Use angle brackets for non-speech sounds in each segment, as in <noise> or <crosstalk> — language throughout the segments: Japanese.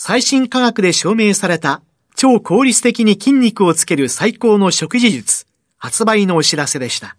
最新科学で証明された超効率的に筋肉をつける最高の食事術、発売のお知らせでした。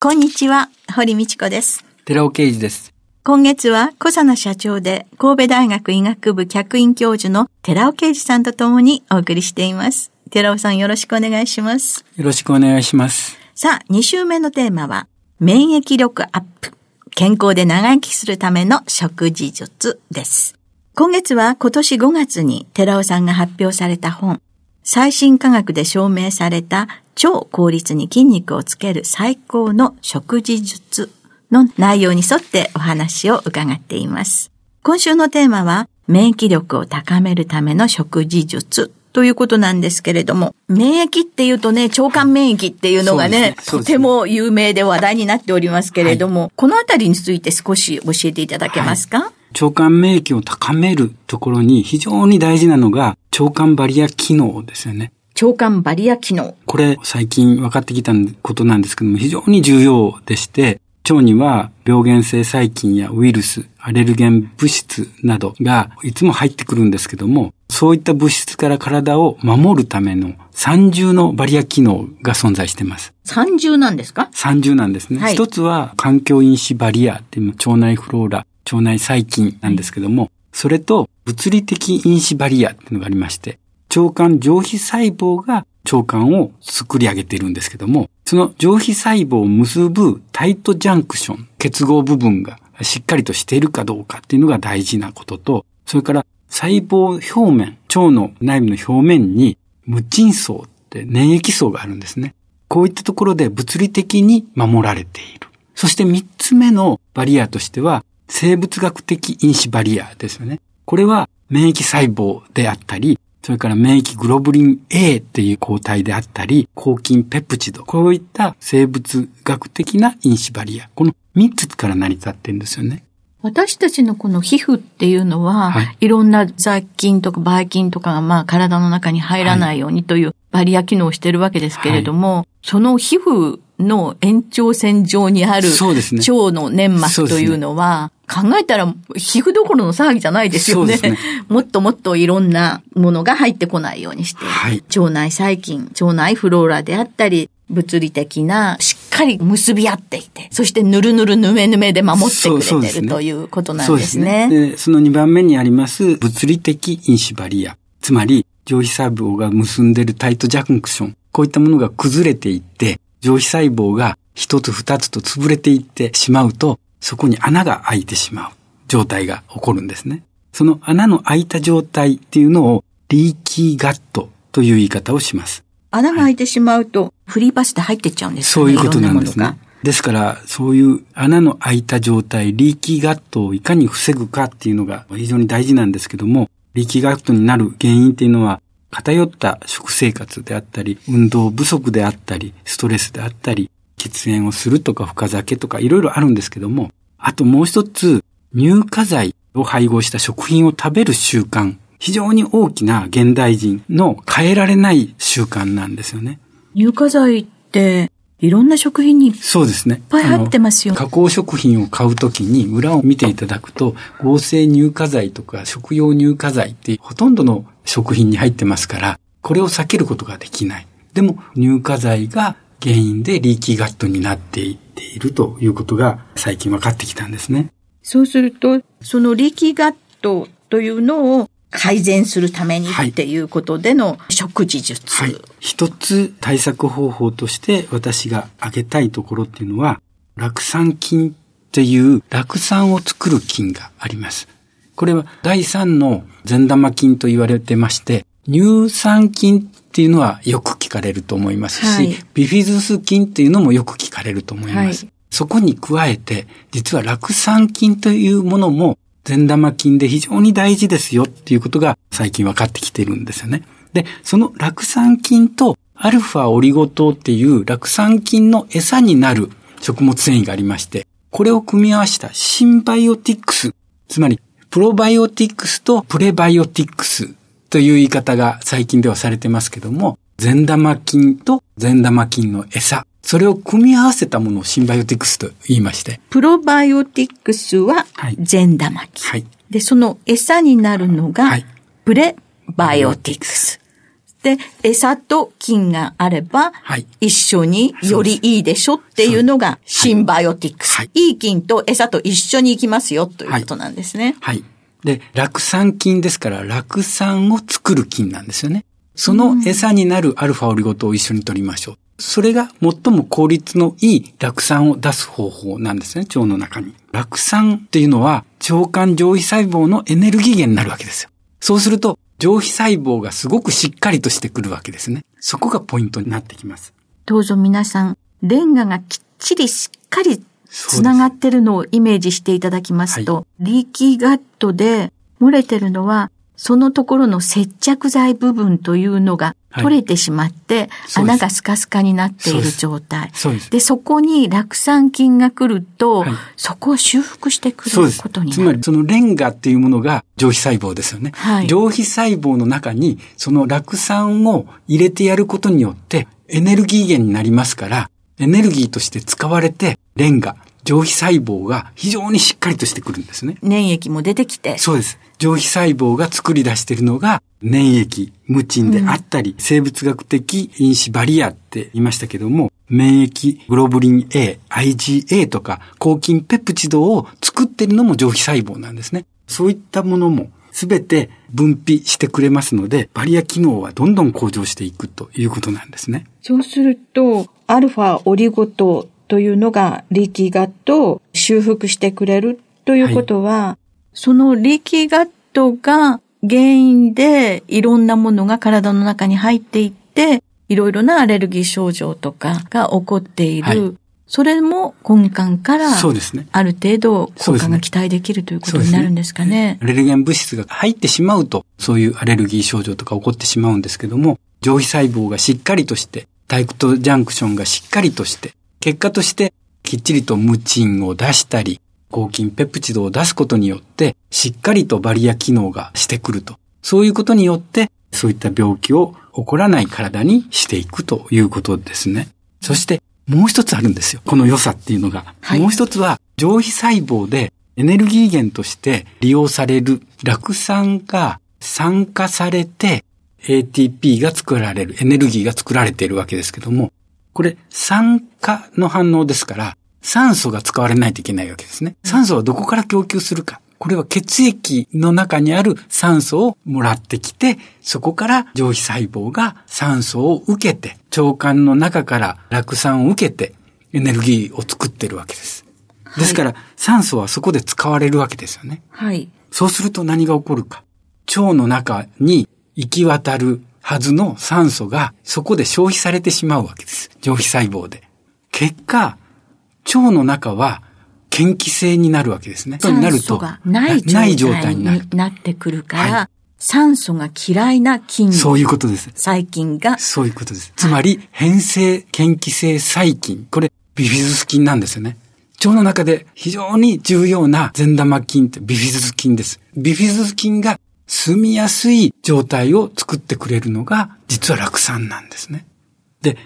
こんにちは、堀道子です。寺尾刑事です。今月は小佐奈社長で神戸大学医学部客員教授の寺尾啓二さんと共にお送りしています。寺尾さんよろしくお願いします。よろしくお願いします。さあ、2週目のテーマは免疫力アップ。健康で長生きするための食事術です。今月は今年5月に寺尾さんが発表された本、最新科学で証明された超効率に筋肉をつける最高の食事術の内容に沿ってお話を伺っています。今週のテーマは、免疫力を高めるための食事術ということなんですけれども、免疫っていうとね、腸管免疫っていうのがね、ね。とても有名で話題になっておりますけれども、はい、このあたりについて少し教えていただけますか、はい腸管免疫を高めるところに非常に大事なのが腸管バリア機能ですよね。腸管バリア機能。これ最近分かってきたことなんですけども非常に重要でして、腸には病原性細菌やウイルス、アレルゲン物質などがいつも入ってくるんですけども、そういった物質から体を守るための三重のバリア機能が存在しています。三重なんですか？三重なんですね。はい、一つは環境因子バリアっていう腸内フローラ、腸内細菌なんですけども、それと物理的因子バリアっていうのがありまして、腸管上皮細胞が腸管を作り上げているんですけども、その上皮細胞を結ぶタイトジャンクション、結合部分がしっかりとしているかどうかっていうのが大事なことと、それから細胞表面、腸の内部の表面に無菌層って粘液層があるんですね。こういったところで物理的に守られている。そして三つ目のバリアとしては、生物学的因子バリアですよね。これは免疫細胞であったり、それから免疫グロブリン A っていう抗体であったり、抗菌ペプチド、こういった生物学的な因子バリア、この3つから成り立ってるんですよね。私たちのこの皮膚っていうのは、はい、いろんな雑菌とかばい菌とかがまあ体の中に入らないようにというバリア機能をしてるわけですけれども、はい、その皮膚の延長線上にある腸の粘膜というのは、考えたら皮膚どころの騒ぎじゃないですよね。ね <laughs> もっともっといろんなものが入ってこないようにして、はい、腸内細菌、腸内フローラであったり、物理的なしっかり結び合っていて、そしてぬるぬるぬめぬめで守ってくれてる、ということなんですね。そで、ね、その2番目にあります物理的因子バリア。つまり、上皮細胞が結んでるタイトジャンクション。こういったものが崩れていって、上皮細胞が一つ二つと潰れていってしまうと、そこに穴が開いてしまう状態が起こるんですね。その穴の開いた状態っていうのをリーキーガットという言い方をします。穴が開いてしまうと、フリーパスで入ってっちゃうんですかねそういうことなんですね。ですから、そういう穴の開いた状態、リーキーガットをいかに防ぐかっていうのが非常に大事なんですけども、リーキーガットになる原因っていうのは、偏った食生活であったり、運動不足であったり、ストレスであったり、喫煙をするとか深酒とかいろいろあるんですけども、あともう一つ、乳化剤を配合した食品を食べる習慣。非常に大きな現代人の変えられない習慣なんですよね。乳化剤って、いろんな食品にそうですね。いっぱい入ってますよ。加工食品を買うときに裏を見ていただくと、合成乳化剤とか食用乳化剤ってほとんどの食品に入ってますから、これを避けることができない。でも乳化剤が原因でリーキーガットになっていっているということが最近分かってきたんですね。そうすると、そのリーキーガットというのを改善するためにっていうことでの食事術。はい。一つ対策方法として私が挙げたいところっていうのは、酪酸菌っていう酪酸を作る菌があります。これは第三の善玉菌と言われてまして、乳酸菌っていうのはよく聞かれると思いますし、はい、ビフィズス菌っていうのもよく聞かれると思います。はい、そこに加えて、実は酪酸菌というものも善玉菌で非常に大事ですよっていうことが最近分かってきてるんですよね。で、その酪酸菌とアルファオリゴ糖っていう酪酸菌の餌になる食物繊維がありまして、これを組み合わせたシンバイオティックス、つまりプロバイオティックスとプレバイオティックスという言い方が最近ではされてますけども、善玉菌と善玉菌の餌、それを組み合わせたものをシンバイオティクスと言いまして。プロバイオティクスは善玉菌。はい。で、その餌になるのが、プレバイオティクス。で、餌と菌があれば、はい、一緒によりいいでしょっていうのがシンバイオティクス。はい、いい菌と餌と一緒に行きますよということなんですね。はい。はい、で、酪酸菌ですから、酪酸を作る菌なんですよね。その餌になるアルファオリゴ糖を一緒に取りましょう。それが最も効率のいい酪酸を出す方法なんですね、腸の中に。酪酸っていうのは腸管上皮細胞のエネルギー源になるわけですよ。そうすると、上皮細胞がすごくしっかりとしてくるわけですね。そこがポイントになってきます。どうぞ皆さん、レンガがきっちりしっかりつながってるのをイメージしていただきますと、はい、リーキーガットで漏れてるのはそのところの接着剤部分というのが取れてしまって、はい、穴がスカスカになっている状態。そでそこに酪酸菌が来ると、はい、そこを修復してくることになる。つまりそのレンガっていうものが上皮細胞ですよね。はい、上皮細胞の中にその酪酸を入れてやることによってエネルギー源になりますから、エネルギーとして使われてレンガ、上皮細胞が非常にしっかりとしてくるんですね。粘液も出てきて。そうです。上皮細胞が作り出しているのが粘液、ムチンであったり、うん、生物学的因子バリアって言いましたけども、免疫グロブリン A、IgA とか抗菌ペプチドを作っているのも上皮細胞なんですね。そういったものもすべて分泌してくれますので、バリア機能はどんどん向上していくということなんですね。そうすると、アルファオリゴ糖というのが力ガットを修復してくれるということは、はいその力ガットが原因でいろんなものが体の中に入っていって、いろいろなアレルギー症状とかが起こっている。はい、それも根幹から、そうですね。ある程度効果が期待できるということになるんですかね。ねアレルゲン物質が入ってしまうと、そういうアレルギー症状とか起こってしまうんですけども、上皮細胞がしっかりとして、タイクトジャンクションがしっかりとして、結果としてきっちりとムチンを出したり、抗菌ペプチドを出すことによって、しっかりとバリア機能がしてくると。そういうことによって、そういった病気を起こらない体にしていくということですね。そして、もう一つあるんですよ。この良さっていうのが。はい、もう一つは、上皮細胞でエネルギー源として利用される酪酸が酸化されて ATP が作られる、エネルギーが作られているわけですけども、これ酸化の反応ですから、酸素が使われないといけないわけですね。酸素はどこから供給するか。これは血液の中にある酸素をもらってきて、そこから上皮細胞が酸素を受けて、腸管の中から酪酸を受けて、エネルギーを作ってるわけです。ですから、酸素はそこで使われるわけですよね。はい。そうすると何が起こるか。腸の中に行き渡るはずの酸素がそこで消費されてしまうわけです。上皮細胞で。結果、腸の中は嫌気性になるわけですね。そうになると。がない状態になってくるから、はい、酸素が嫌いな菌。そういうことです。細菌が。そういうことです。つまり、変性嫌気性細菌。これ、ビフィズス菌なんですよね。腸の中で非常に重要な善玉菌ってビフィズス菌です。ビフィズス菌が住みやすい状態を作ってくれるのが、実は酪酸なんですね。で、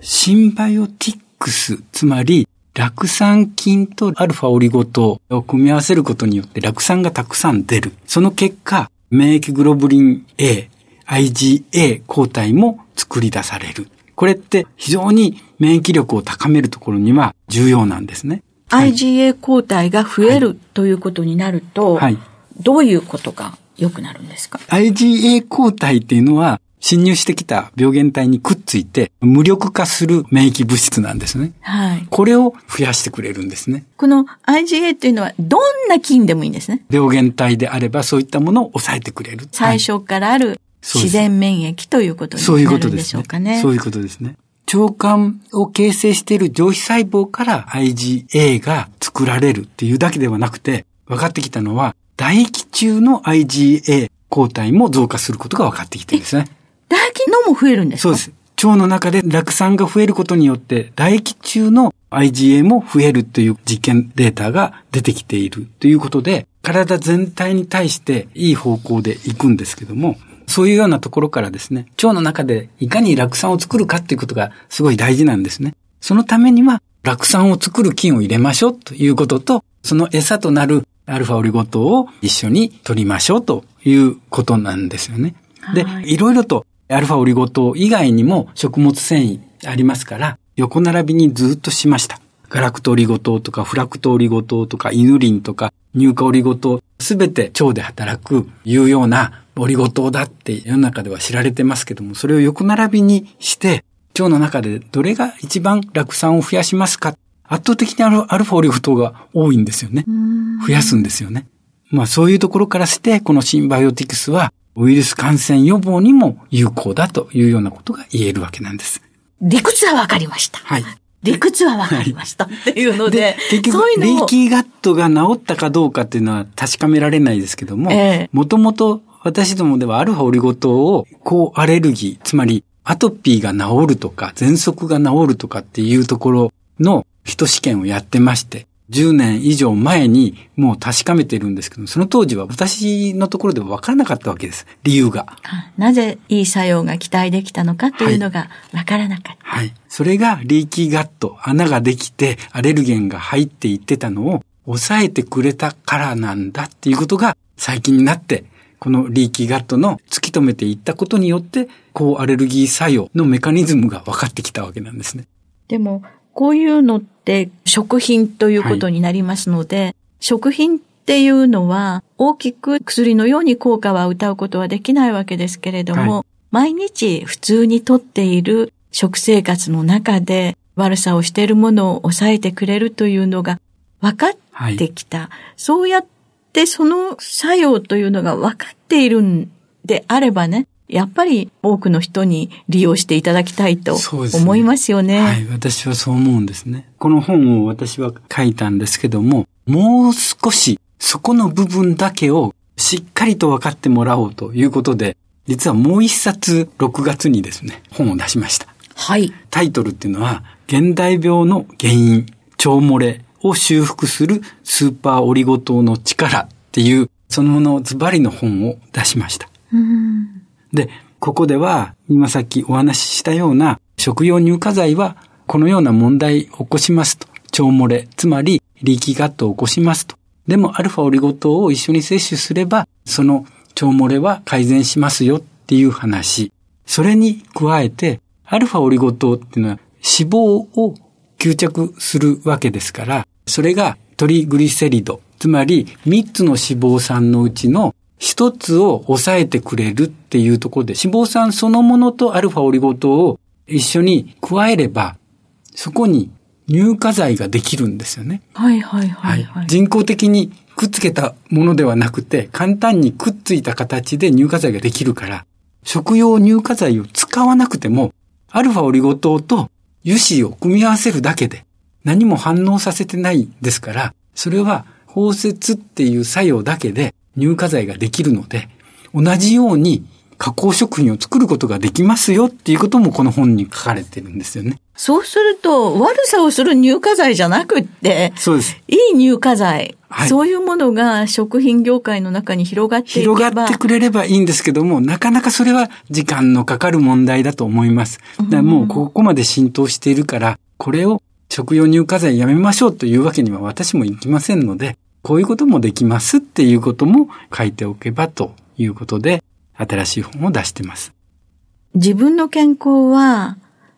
シンバイオティックス、つまり酪酸菌とアルファオリゴ糖を組み合わせることによって酪酸がたくさん出る。その結果、免疫グロブリン A、IgA 抗体も作り出される。これって非常に免疫力を高めるところには重要なんですね。IgA 抗体が増える、はい、ということになると、はい、どういうことが良くなるんですか ?IgA 抗体っていうのは、侵入してきた病原体にくっついて無力化する免疫物質なんですね。はい。これを増やしてくれるんですね。この IgA っていうのはどんな菌でもいいんですね。病原体であればそういったものを抑えてくれる。最初からある自然免疫ということになるんでしょうかね。そういうことですね。腸管を形成している上皮細胞から IgA が作られるっていうだけではなくて、分かってきたのは、唾液中の IgA 抗体も増加することが分かってきてるんですね。唾液のも増えるんですか？そうです。腸の中で酪酸が増えることによって、唾液中の IgA も増えるという実験データが出てきているということで、体全体に対していい方向で行くんですけども、そういうようなところからですね、腸の中でいかに酪酸を作るかっていうことがすごい大事なんですね。そのためには、酪酸を作る菌を入れましょうということと、その餌となるアルファオリゴ糖を一緒に取りましょうということなんですよね。で、いろいろとアルファオリゴ糖以外にも食物繊維ありますから、横並びにずっとしました。ガラクトオリゴ糖とかフラクトオリゴ糖とかイヌリンとか乳化オリゴ糖、すべて腸で働く有用なオリゴ糖だって世の中では知られてますけども、それを横並びにして、腸の中でどれが一番酪酸を増やしますか？圧倒的にアルファオリゴ糖が多いんですよね。増やすんですよね。まあそういうところからして、このシンバイオティクスはウイルス感染予防にも有効だというようなことが言えるわけなんです。理屈はわかりました。はい。理屈はわかりました。っていうので、結局、レイキーガットが治ったかどうかっていうのは確かめられないですけども、もともと私どもではアルファオリゴ糖を抗アレルギー、つまりアトピーが治るとか、喘息が治るとかっていうところの人試験をやってまして、10年以上前にもう確かめてるんですけど、その当時は私のところでは分からなかったわけです。理由が。なぜいい作用が期待できたのかというのが分からなかった。はい。はい、それがリーキーガット、穴ができてアレルゲンが入っていってたのを抑えてくれたからなんだっていうことが最近になって、このリーキーガットの突き止めていったことによって、抗アレルギー作用のメカニズムが分かってきたわけなんですね。でも、こういうのって食品ということになりますので、はい、食品っていうのは大きく薬のように効果は歌うことはできないわけですけれども、はい、毎日普通にとっている食生活の中で悪さをしているものを抑えてくれるというのが分かってきた。はい、そうやってその作用というのが分かっているんであればね、やっぱり多くの人に利用していただきたいと思いますよね。ねはい、私はそう思うんですね。この本を私は書いたんですけども、もう少しそこの部分だけをしっかりと分かってもらおうということで、実はもう一冊6月にですね、本を出しました。はい。タイトルっていうのは、現代病の原因、腸漏れを修復するスーパーオリゴ糖の力っていう、そのものズバリの本を出しました。うんで、ここでは、今さっきお話ししたような食用乳化剤は、このような問題を起こしますと。腸漏れ、つまり、リーキーガットを起こしますと。でも、アルファオリゴ糖を一緒に摂取すれば、その腸漏れは改善しますよっていう話。それに加えて、アルファオリゴ糖っていうのは脂肪を吸着するわけですから、それがトリグリセリド、つまり3つの脂肪酸のうちの一つを抑えてくれるっていうところで、脂肪酸そのものとアルファオリゴ糖を一緒に加えれば、そこに乳化剤ができるんですよね。はいはいはい、はい、人工的にくっつけたものではなくて、簡単にくっついた形で乳化剤ができるから、食用乳化剤を使わなくても、アルファオリゴ糖と油脂を組み合わせるだけで何も反応させてないですから、それは包摂っていう作用だけで乳化剤ができるので、同じように加工食品を作ることができますよっていうこともこの本に書かれてるんですよね。そうすると、悪さをする乳化剤じゃなくって、そうです。いい乳化剤、はい、そういうものが食品業界の中に広がっていけば広がってくれればいいんですけども、なかなかそれは時間のかかる問題だと思います。だもうここまで浸透しているから、これを食用乳化剤やめましょうというわけには私もいきませんので、こういうこともできますっていうことも書いておけばということで、新しい本を出してます。自分の健康は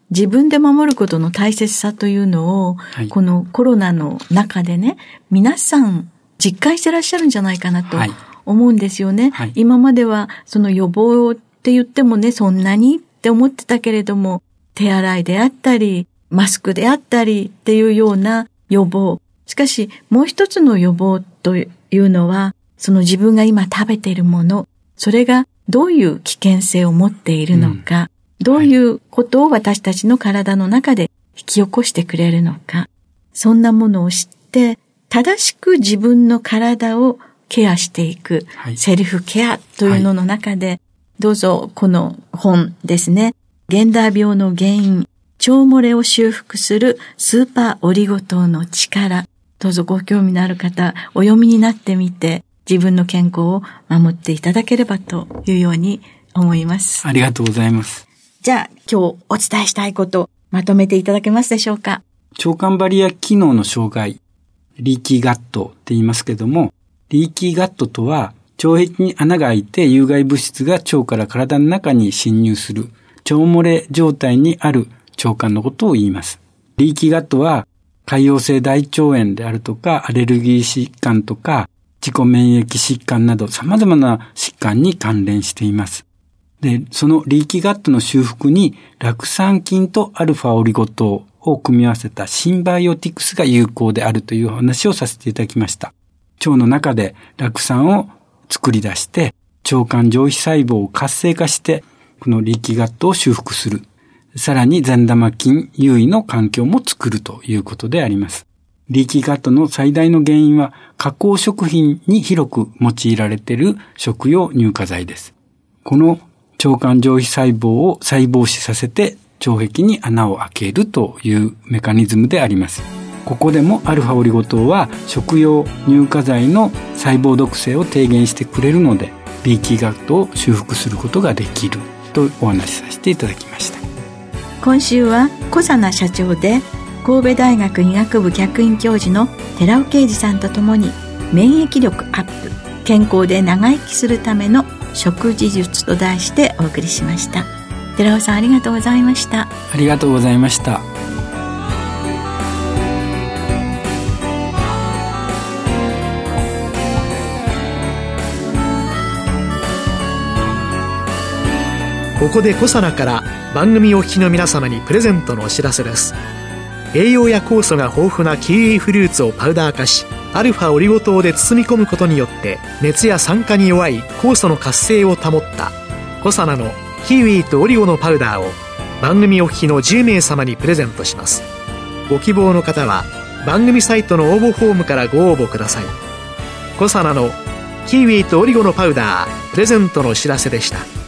自分で守ることの大切さというのを、はい、このコロナの中でね、皆さん実感してらっしゃるんじゃないかなと思うんですよね。はい、今まではその予防って言ってもね、そんなにって思ってたけれども、手洗いであったり、マスクであったりっていうような予防。しかし、もう一つの予防というのは、その自分が今食べているもの、それがどういう危険性を持っているのか、うん、どういうことを私たちの体の中で引き起こしてくれるのか、そんなものを知って、正しく自分の体をケアしていく、はい、セルフケアというのの中で、はい、どうぞこの本ですね、現代病の原因、腸漏れを修復するスーパーオリゴ糖の力。どうぞご興味のある方、お読みになってみて、自分の健康を守っていただければというように思います。ありがとうございます。じゃあ、今日お伝えしたいこと、まとめていただけますでしょうか？腸管バリア機能の障害、リーキーガットって言いますけども、リーキーガットとは、腸壁に穴が開いて有害物質が腸から体の中に侵入する腸漏れ状態にある腸管のことを言います。リーキーガットは潰瘍性大腸炎であるとか、アレルギー疾患とか、自己免疫疾患など様々な疾患に関連しています。で、そのリーキガットの修復に、酪酸菌とアルファオリゴ糖を組み合わせたシンバイオティクスが有効であるという話をさせていただきました。腸の中で酪酸を作り出して、腸管上皮細胞を活性化してこのリーキガットを修復する。さらに善玉菌優位の環境も作るということであります。リーキーガットの最大の原因は加工食品に広く用いられている食用乳化剤です。この腸管上皮細胞を細胞死させて腸壁に穴を開けるというメカニズムであります。ここでもアルファオリゴ糖は食用乳化剤の細胞毒性を低減してくれるので、リーキーガットを修復することができるとお話しさせていただきました今週は小佐奈社長で神戸大学医学部客員教授の寺尾啓二さんとともに免疫力アップ健康で長生きするための食事術と題してお送りしました。寺尾さんありがとうございました。ありがとうございました。ここでコサナから番組お聞きの皆様にプレゼントのお知らせです。栄養や酵素が豊富なキウイフルーツをパウダー化しアルファオリゴ糖で包み込むことによって熱や酸化に弱い酵素の活性を保ったコサナのキウイとオリゴのパウダーを番組お聞きの10名様にプレゼントします。ご希望の方は番組サイトの応募フォームからご応募ください。コサナのキウイとオリゴのパウダープレゼントのお知らせでした。